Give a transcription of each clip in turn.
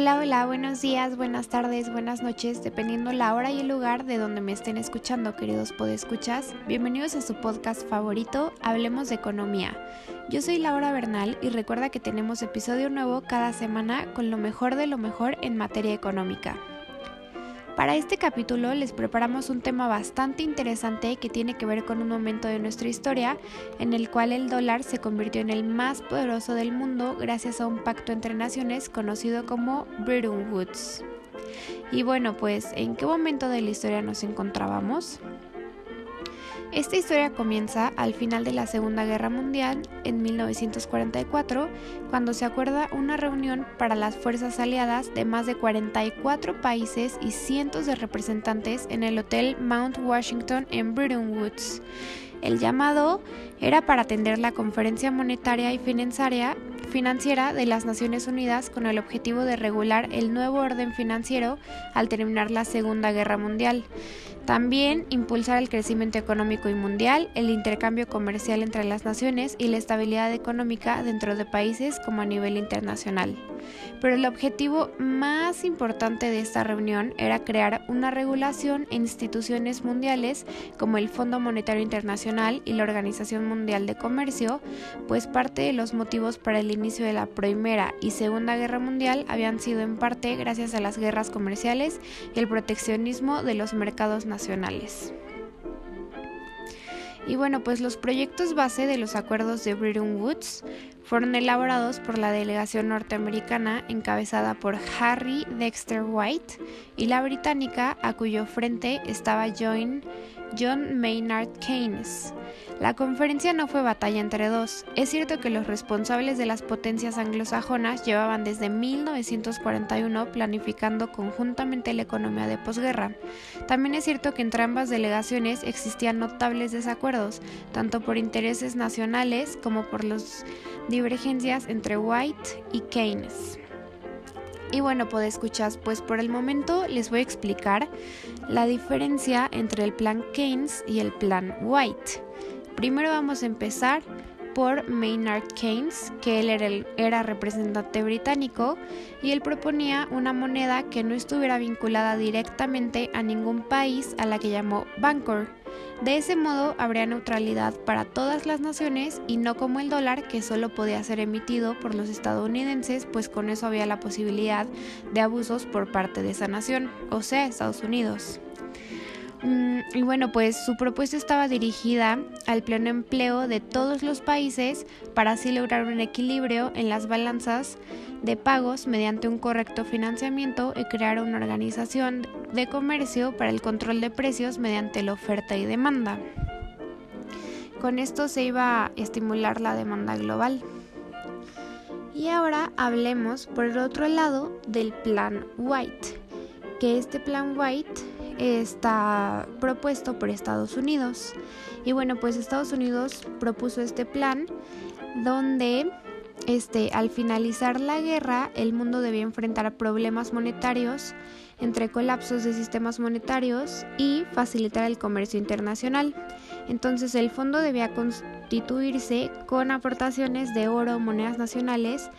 Hola, hola, buenos días, buenas tardes, buenas noches, dependiendo la hora y el lugar de donde me estén escuchando, queridos podescuchas. Bienvenidos a su podcast favorito, Hablemos de Economía. Yo soy Laura Bernal y recuerda que tenemos episodio nuevo cada semana con lo mejor de lo mejor en materia económica. Para este capítulo les preparamos un tema bastante interesante que tiene que ver con un momento de nuestra historia en el cual el dólar se convirtió en el más poderoso del mundo gracias a un pacto entre naciones conocido como Bretton Woods. Y bueno, pues, ¿en qué momento de la historia nos encontrábamos? Esta historia comienza al final de la Segunda Guerra Mundial, en 1944, cuando se acuerda una reunión para las fuerzas aliadas de más de 44 países y cientos de representantes en el Hotel Mount Washington en Bretton Woods. El llamado era para atender la conferencia monetaria y financiera financiera de las Naciones Unidas con el objetivo de regular el nuevo orden financiero al terminar la Segunda Guerra Mundial. También impulsar el crecimiento económico y mundial, el intercambio comercial entre las naciones y la estabilidad económica dentro de países como a nivel internacional. Pero el objetivo más importante de esta reunión era crear una regulación en instituciones mundiales como el Fondo Monetario Internacional y la Organización Mundial de Comercio, pues parte de los motivos para el inicio de la Primera y Segunda Guerra Mundial habían sido en parte gracias a las guerras comerciales y el proteccionismo de los mercados nacionales y bueno, pues los proyectos base de los acuerdos de Bretton Woods fueron elaborados por la delegación norteamericana encabezada por Harry Dexter White y la británica a cuyo frente estaba John, John Maynard Keynes. La conferencia no fue batalla entre dos. Es cierto que los responsables de las potencias anglosajonas llevaban desde 1941 planificando conjuntamente la economía de posguerra. También es cierto que entre ambas delegaciones existían notables desacuerdos, tanto por intereses nacionales como por las divergencias entre White y Keynes. Y bueno, pues escuchar, pues por el momento les voy a explicar la diferencia entre el plan Keynes y el plan White. Primero vamos a empezar por Maynard Keynes, que él era, representante británico y él proponía una moneda que no estuviera vinculada directamente a ningún país a la que llamó Bancor. De ese modo habría neutralidad para todas las naciones y no como el dólar que solo podía ser emitido por los estadounidenses, pues con eso había la posibilidad de abusos por parte de esa nación, o sea, Estados Unidos. Mm, y bueno, pues su propuesta estaba dirigida al pleno empleo de todos los países para así lograr un equilibrio en las balanzas de pagos mediante un correcto financiamiento y crear una organización de comercio para el control de precios mediante la oferta y demanda. Con esto se iba a estimular la demanda global. Y ahora hablemos por el otro lado del plan White, que este plan White está propuesto por Estados Unidos. Y bueno, pues Estados Unidos propuso este plan donde este, al finalizar la guerra el mundo debía enfrentar problemas monetarios entre colapsos de sistemas monetarios y facilitar el comercio internacional. Entonces el fondo debía constituirse con aportaciones de oro, monedas nacionales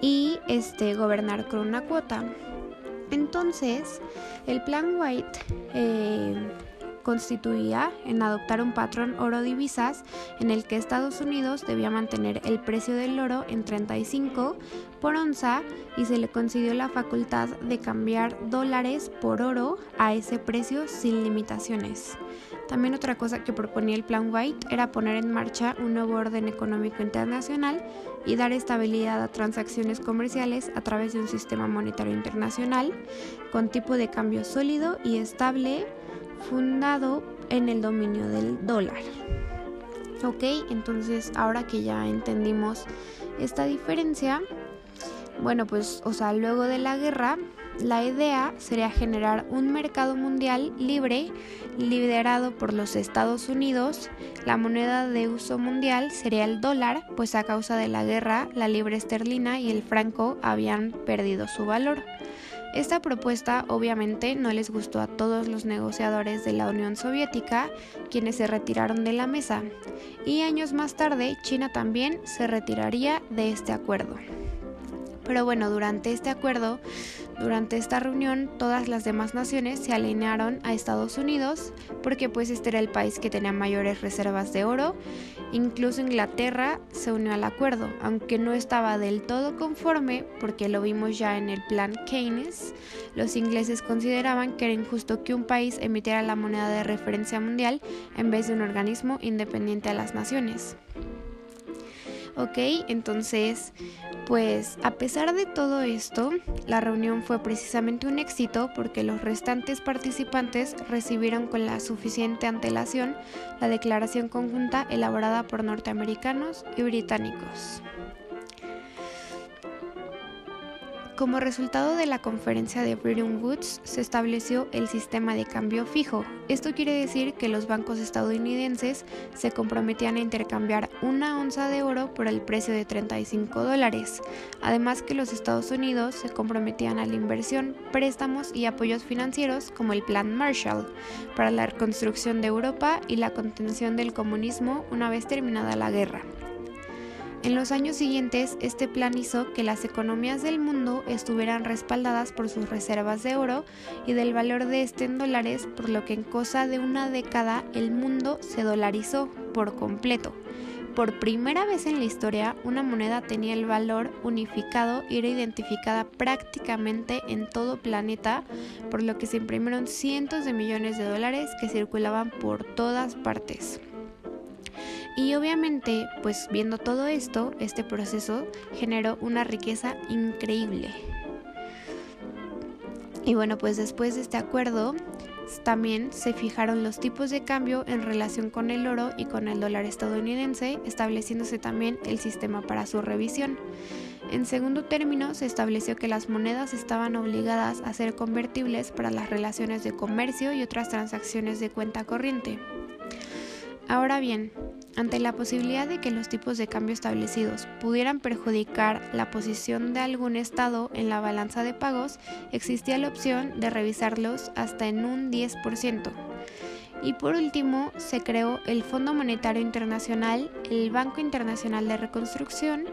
y este, gobernar con una cuota. Entonces, el plan White eh, constituía en adoptar un patrón oro divisas en el que Estados Unidos debía mantener el precio del oro en 35 por onza y se le concedió la facultad de cambiar dólares por oro a ese precio sin limitaciones. También otra cosa que proponía el Plan White era poner en marcha un nuevo orden económico internacional y dar estabilidad a transacciones comerciales a través de un sistema monetario internacional con tipo de cambio sólido y estable fundado en el dominio del dólar. Ok, entonces ahora que ya entendimos esta diferencia, bueno, pues, o sea, luego de la guerra, la idea sería generar un mercado mundial libre, liderado por los Estados Unidos. La moneda de uso mundial sería el dólar, pues a causa de la guerra, la libre esterlina y el franco habían perdido su valor. Esta propuesta obviamente no les gustó a todos los negociadores de la Unión Soviética, quienes se retiraron de la mesa, y años más tarde China también se retiraría de este acuerdo. Pero bueno, durante este acuerdo durante esta reunión todas las demás naciones se alinearon a Estados Unidos porque pues este era el país que tenía mayores reservas de oro. Incluso Inglaterra se unió al acuerdo, aunque no estaba del todo conforme porque lo vimos ya en el plan Keynes. Los ingleses consideraban que era injusto que un país emitiera la moneda de referencia mundial en vez de un organismo independiente a las naciones. Ok, entonces, pues a pesar de todo esto, la reunión fue precisamente un éxito porque los restantes participantes recibieron con la suficiente antelación la declaración conjunta elaborada por norteamericanos y británicos. Como resultado de la conferencia de Bretton Woods, se estableció el sistema de cambio fijo. Esto quiere decir que los bancos estadounidenses se comprometían a intercambiar una onza de oro por el precio de 35 dólares. Además que los Estados Unidos se comprometían a la inversión, préstamos y apoyos financieros como el Plan Marshall para la reconstrucción de Europa y la contención del comunismo una vez terminada la guerra. En los años siguientes, este plan hizo que las economías del mundo estuvieran respaldadas por sus reservas de oro y del valor de este en dólares, por lo que en cosa de una década el mundo se dolarizó por completo. Por primera vez en la historia, una moneda tenía el valor unificado y era identificada prácticamente en todo planeta, por lo que se imprimieron cientos de millones de dólares que circulaban por todas partes. Y obviamente, pues viendo todo esto, este proceso generó una riqueza increíble. Y bueno, pues después de este acuerdo, también se fijaron los tipos de cambio en relación con el oro y con el dólar estadounidense, estableciéndose también el sistema para su revisión. En segundo término, se estableció que las monedas estaban obligadas a ser convertibles para las relaciones de comercio y otras transacciones de cuenta corriente. Ahora bien, ante la posibilidad de que los tipos de cambio establecidos pudieran perjudicar la posición de algún Estado en la balanza de pagos, existía la opción de revisarlos hasta en un 10%. Y por último, se creó el Fondo Monetario Internacional, el Banco Internacional de Reconstrucción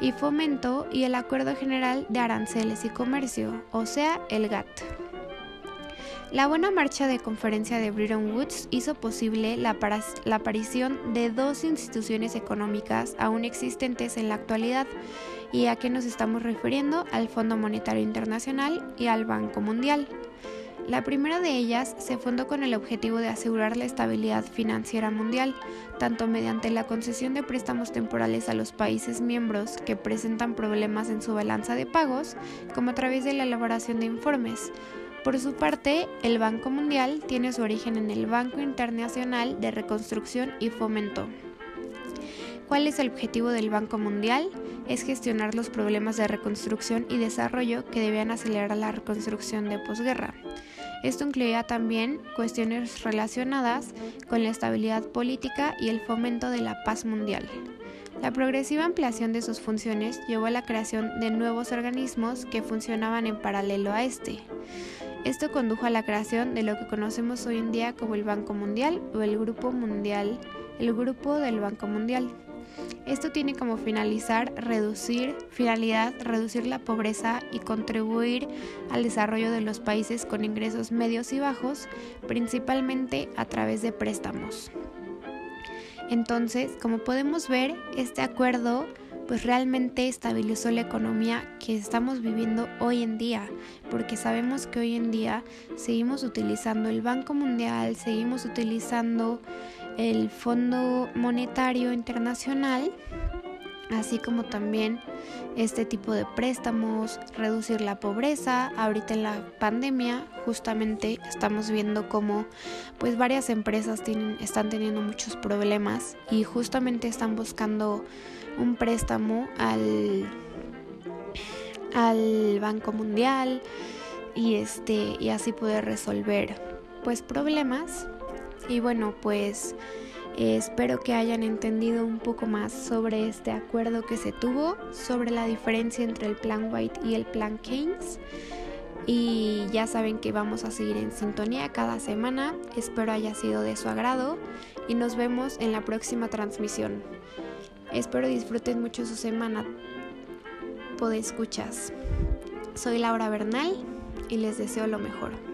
y Fomento y el Acuerdo General de Aranceles y Comercio, o sea, el GATT. La buena marcha de conferencia de Bretton Woods hizo posible la, aparición de dos instituciones económicas aún existentes en la actualidad. ¿Y a qué nos estamos refiriendo? Al Fondo Monetario Internacional y al Banco Mundial. La primera de ellas se fundó con el objetivo de asegurar la estabilidad financiera mundial, tanto mediante la concesión de préstamos temporales a los países miembros que presentan problemas en su balanza de pagos, como a través de la elaboración de informes, por su parte, el Banco Mundial tiene su origen en el Banco Internacional de Reconstrucción y Fomento. ¿Cuál es el objetivo del Banco Mundial? Es gestionar los problemas de reconstrucción y desarrollo que debían acelerar la reconstrucción de posguerra. Esto incluía también cuestiones relacionadas con la estabilidad política y el fomento de la paz mundial. La progresiva ampliación de sus funciones llevó a la creación de nuevos organismos que funcionaban en paralelo a este. Esto condujo a la creación de lo que conocemos hoy en día como el Banco Mundial o el Grupo Mundial, el Grupo del Banco Mundial. Esto tiene como finalizar reducir, finalidad reducir la pobreza y contribuir al desarrollo de los países con ingresos medios y bajos, principalmente a través de préstamos. Entonces, como podemos ver, este acuerdo pues realmente estabilizó la economía que estamos viviendo hoy en día, porque sabemos que hoy en día seguimos utilizando el Banco Mundial, seguimos utilizando el Fondo Monetario Internacional, así como también este tipo de préstamos, reducir la pobreza. Ahorita en la pandemia justamente estamos viendo cómo pues varias empresas tienen, están teniendo muchos problemas y justamente están buscando un préstamo al, al Banco Mundial y este y así poder resolver pues problemas y bueno pues espero que hayan entendido un poco más sobre este acuerdo que se tuvo sobre la diferencia entre el plan White y el plan Keynes y ya saben que vamos a seguir en sintonía cada semana espero haya sido de su agrado y nos vemos en la próxima transmisión Espero disfruten mucho su semana. Escuchas. Soy Laura Bernal y les deseo lo mejor.